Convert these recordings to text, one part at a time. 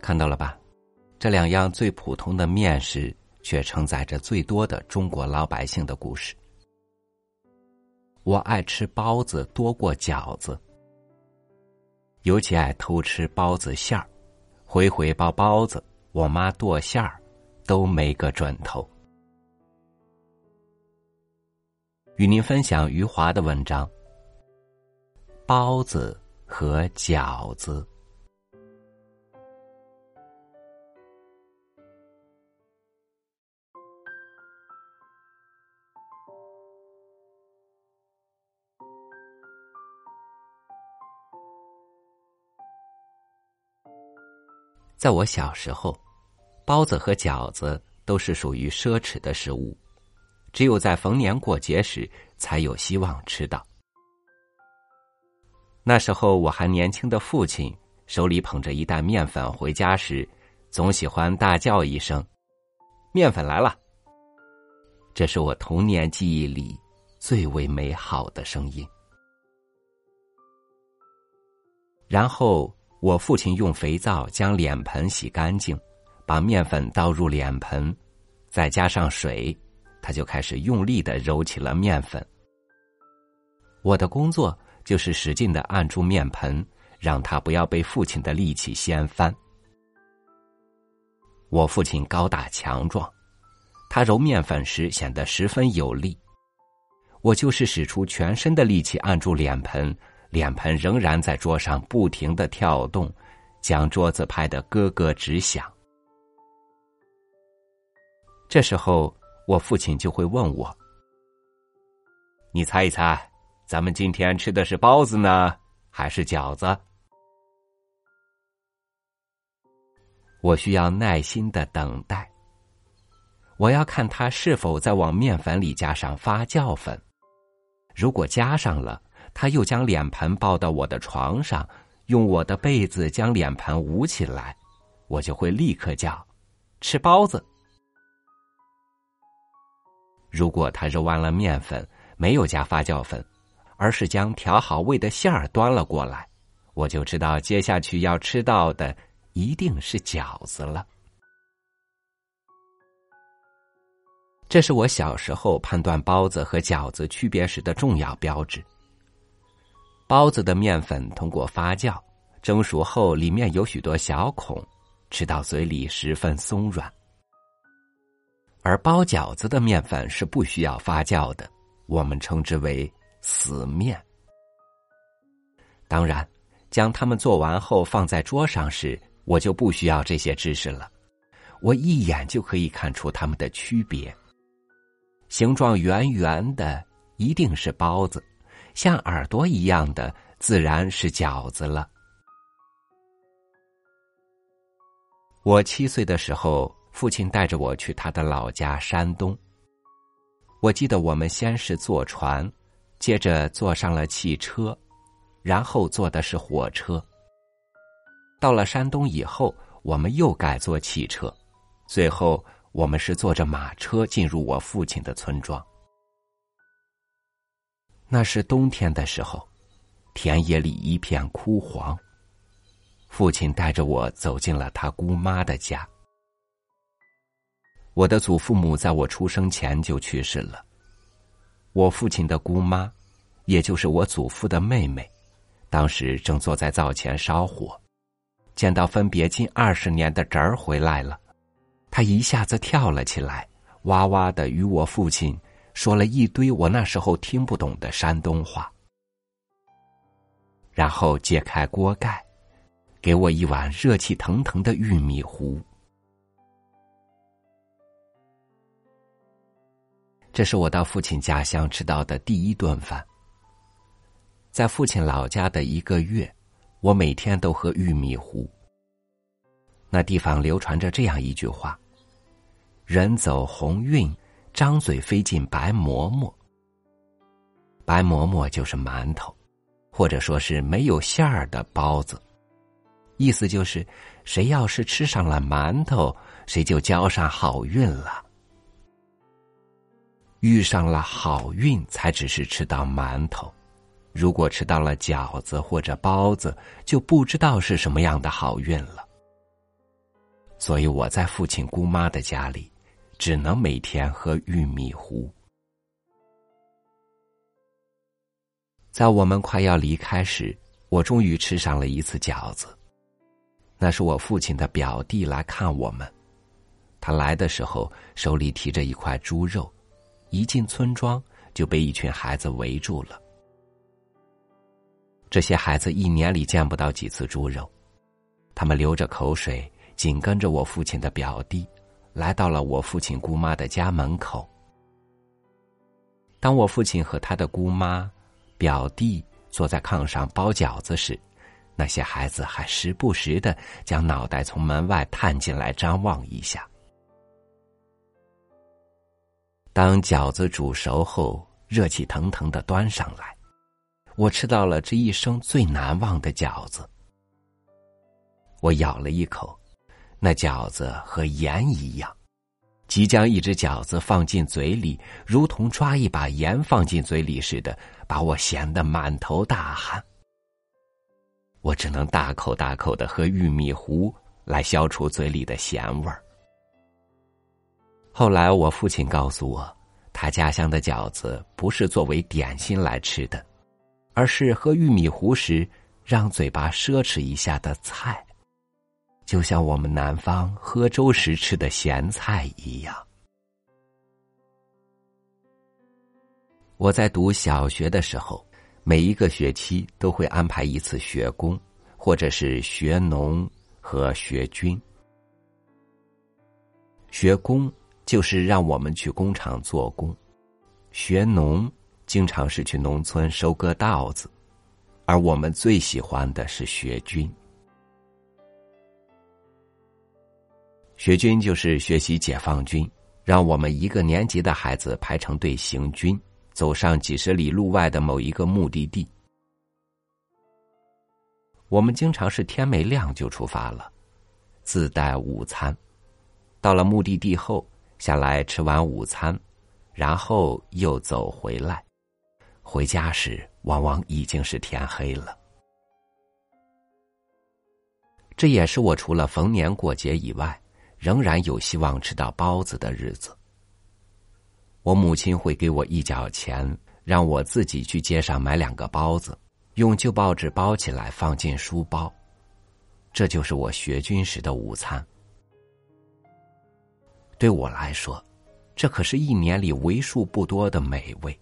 看到了吧？这两样最普通的面食，却承载着最多的中国老百姓的故事。我爱吃包子多过饺子，尤其爱偷吃包子馅儿，回回包包子，我妈剁馅儿，都没个准头。与您分享余华的文章：包子和饺子。在我小时候，包子和饺子都是属于奢侈的食物，只有在逢年过节时才有希望吃到。那时候我还年轻的父亲手里捧着一袋面粉回家时，总喜欢大叫一声：“面粉来了！”这是我童年记忆里最为美好的声音。然后。我父亲用肥皂将脸盆洗干净，把面粉倒入脸盆，再加上水，他就开始用力的揉起了面粉。我的工作就是使劲的按住面盆，让他不要被父亲的力气掀翻。我父亲高大强壮，他揉面粉时显得十分有力。我就是使出全身的力气按住脸盆。脸盆仍然在桌上不停的跳动，将桌子拍得咯咯直响。这时候，我父亲就会问我：“你猜一猜，咱们今天吃的是包子呢，还是饺子？”我需要耐心的等待。我要看他是否在往面粉里加上发酵粉，如果加上了。他又将脸盆抱到我的床上，用我的被子将脸盆捂起来，我就会立刻叫：“吃包子。”如果他揉完了面粉，没有加发酵粉，而是将调好味的馅儿端了过来，我就知道接下去要吃到的一定是饺子了。这是我小时候判断包子和饺子区别时的重要标志。包子的面粉通过发酵蒸熟后，里面有许多小孔，吃到嘴里十分松软。而包饺子的面粉是不需要发酵的，我们称之为死面。当然，将它们做完后放在桌上时，我就不需要这些知识了，我一眼就可以看出它们的区别。形状圆圆的一定是包子。像耳朵一样的，自然是饺子了。我七岁的时候，父亲带着我去他的老家山东。我记得我们先是坐船，接着坐上了汽车，然后坐的是火车。到了山东以后，我们又改坐汽车，最后我们是坐着马车进入我父亲的村庄。那是冬天的时候，田野里一片枯黄。父亲带着我走进了他姑妈的家。我的祖父母在我出生前就去世了。我父亲的姑妈，也就是我祖父的妹妹，当时正坐在灶前烧火，见到分别近二十年的侄儿回来了，他一下子跳了起来，哇哇的与我父亲。说了一堆我那时候听不懂的山东话，然后揭开锅盖，给我一碗热气腾腾的玉米糊。这是我到父亲家乡吃到的第一顿饭。在父亲老家的一个月，我每天都喝玉米糊。那地方流传着这样一句话：“人走鸿运。”张嘴飞进白馍馍，白馍馍就是馒头，或者说是没有馅儿的包子。意思就是，谁要是吃上了馒头，谁就交上好运了。遇上了好运，才只是吃到馒头；如果吃到了饺子或者包子，就不知道是什么样的好运了。所以我在父亲姑妈的家里，只能每天喝玉米糊。在我们快要离开时，我终于吃上了一次饺子。那是我父亲的表弟来看我们，他来的时候手里提着一块猪肉，一进村庄就被一群孩子围住了。这些孩子一年里见不到几次猪肉，他们流着口水，紧跟着我父亲的表弟，来到了我父亲姑妈的家门口。当我父亲和他的姑妈。表弟坐在炕上包饺子时，那些孩子还时不时的将脑袋从门外探进来张望一下。当饺子煮熟后，热气腾腾的端上来，我吃到了这一生最难忘的饺子。我咬了一口，那饺子和盐一样。即将一只饺子放进嘴里，如同抓一把盐放进嘴里似的，把我咸得满头大汗。我只能大口大口的喝玉米糊来消除嘴里的咸味儿。后来我父亲告诉我，他家乡的饺子不是作为点心来吃的，而是喝玉米糊时让嘴巴奢侈一下的菜。就像我们南方喝粥时吃的咸菜一样。我在读小学的时候，每一个学期都会安排一次学工，或者是学农和学军。学工就是让我们去工厂做工，学农经常是去农村收割稻子，而我们最喜欢的是学军。学军就是学习解放军，让我们一个年级的孩子排成队行军，走上几十里路外的某一个目的地。我们经常是天没亮就出发了，自带午餐。到了目的地后，下来吃完午餐，然后又走回来。回家时，往往已经是天黑了。这也是我除了逢年过节以外。仍然有希望吃到包子的日子，我母亲会给我一角钱，让我自己去街上买两个包子，用旧报纸包起来放进书包。这就是我学军时的午餐。对我来说，这可是一年里为数不多的美味。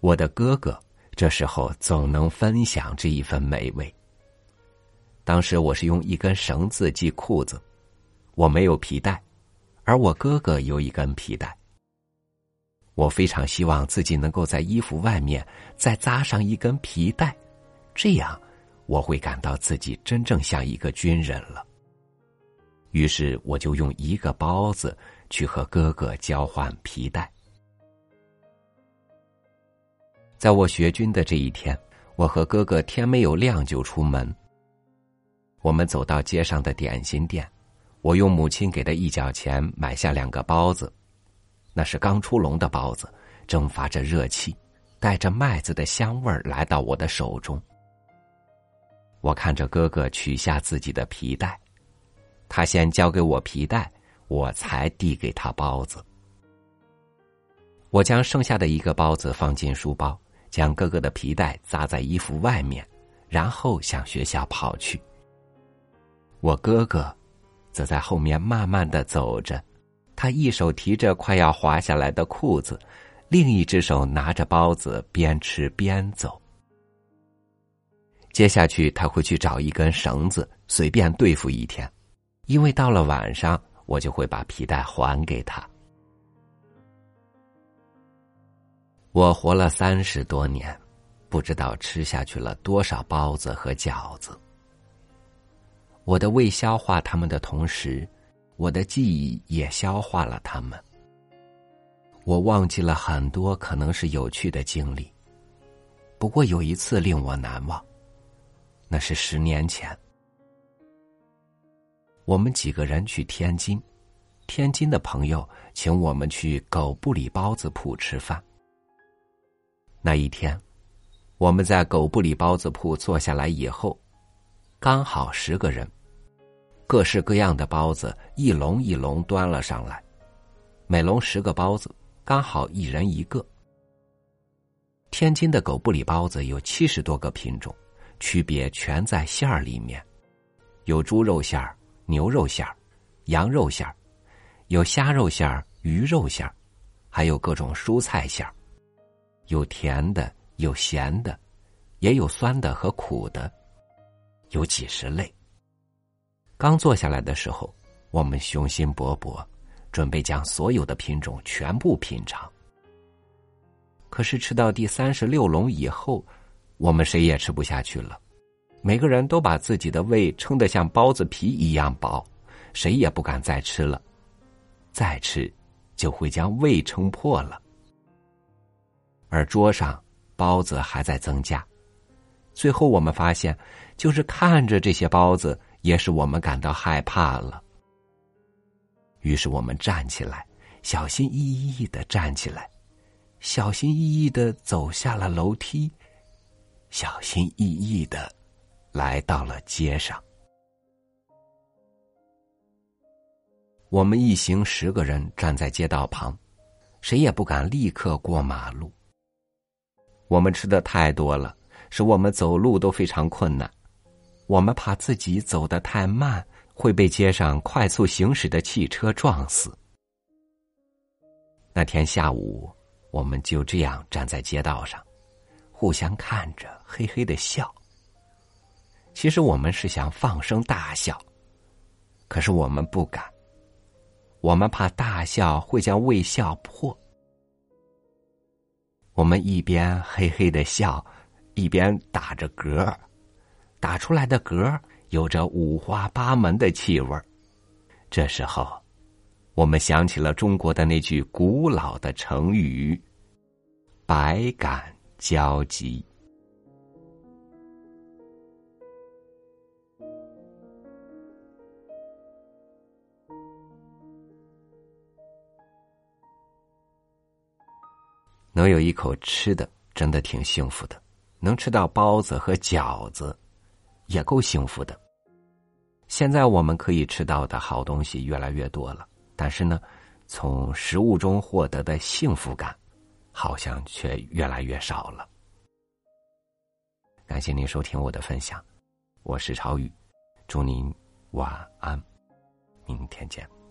我的哥哥这时候总能分享这一份美味。当时我是用一根绳子系裤子。我没有皮带，而我哥哥有一根皮带。我非常希望自己能够在衣服外面再扎上一根皮带，这样我会感到自己真正像一个军人了。于是我就用一个包子去和哥哥交换皮带。在我学军的这一天，我和哥哥天没有亮就出门。我们走到街上的点心店。我用母亲给的一角钱买下两个包子，那是刚出笼的包子，蒸发着热气，带着麦子的香味儿来到我的手中。我看着哥哥取下自己的皮带，他先交给我皮带，我才递给他包子。我将剩下的一个包子放进书包，将哥哥的皮带扎在衣服外面，然后向学校跑去。我哥哥。则在后面慢慢的走着，他一手提着快要滑下来的裤子，另一只手拿着包子，边吃边走。接下去他会去找一根绳子，随便对付一天，因为到了晚上，我就会把皮带还给他。我活了三十多年，不知道吃下去了多少包子和饺子。我的胃消化它们的同时，我的记忆也消化了它们。我忘记了很多可能是有趣的经历，不过有一次令我难忘，那是十年前，我们几个人去天津，天津的朋友请我们去狗不理包子铺吃饭。那一天，我们在狗不理包子铺坐下来以后。刚好十个人，各式各样的包子一笼一笼端了上来，每笼十个包子，刚好一人一个。天津的狗不理包子有七十多个品种，区别全在馅儿里面，有猪肉馅儿、牛肉馅儿、羊肉馅儿，有虾肉馅儿、鱼肉馅儿，还有各种蔬菜馅儿，有甜的，有咸的，也有酸的和苦的，有几十类。刚坐下来的时候，我们雄心勃勃，准备将所有的品种全部品尝。可是吃到第三十六笼以后，我们谁也吃不下去了，每个人都把自己的胃撑得像包子皮一样薄，谁也不敢再吃了，再吃就会将胃撑破了。而桌上包子还在增加，最后我们发现，就是看着这些包子。也使我们感到害怕了。于是我们站起来，小心翼翼的站起来，小心翼翼的走下了楼梯，小心翼翼的来到了街上。我们一行十个人站在街道旁，谁也不敢立刻过马路。我们吃的太多了，使我们走路都非常困难。我们怕自己走得太慢，会被街上快速行驶的汽车撞死。那天下午，我们就这样站在街道上，互相看着，嘿嘿的笑。其实我们是想放声大笑，可是我们不敢，我们怕大笑会将胃笑破。我们一边嘿嘿的笑，一边打着嗝。打出来的嗝有着五花八门的气味这时候，我们想起了中国的那句古老的成语“百感交集”。能有一口吃的，真的挺幸福的。能吃到包子和饺子。也够幸福的。现在我们可以吃到的好东西越来越多了，但是呢，从食物中获得的幸福感，好像却越来越少了。感谢您收听我的分享，我是朝宇，祝您晚安，明天见。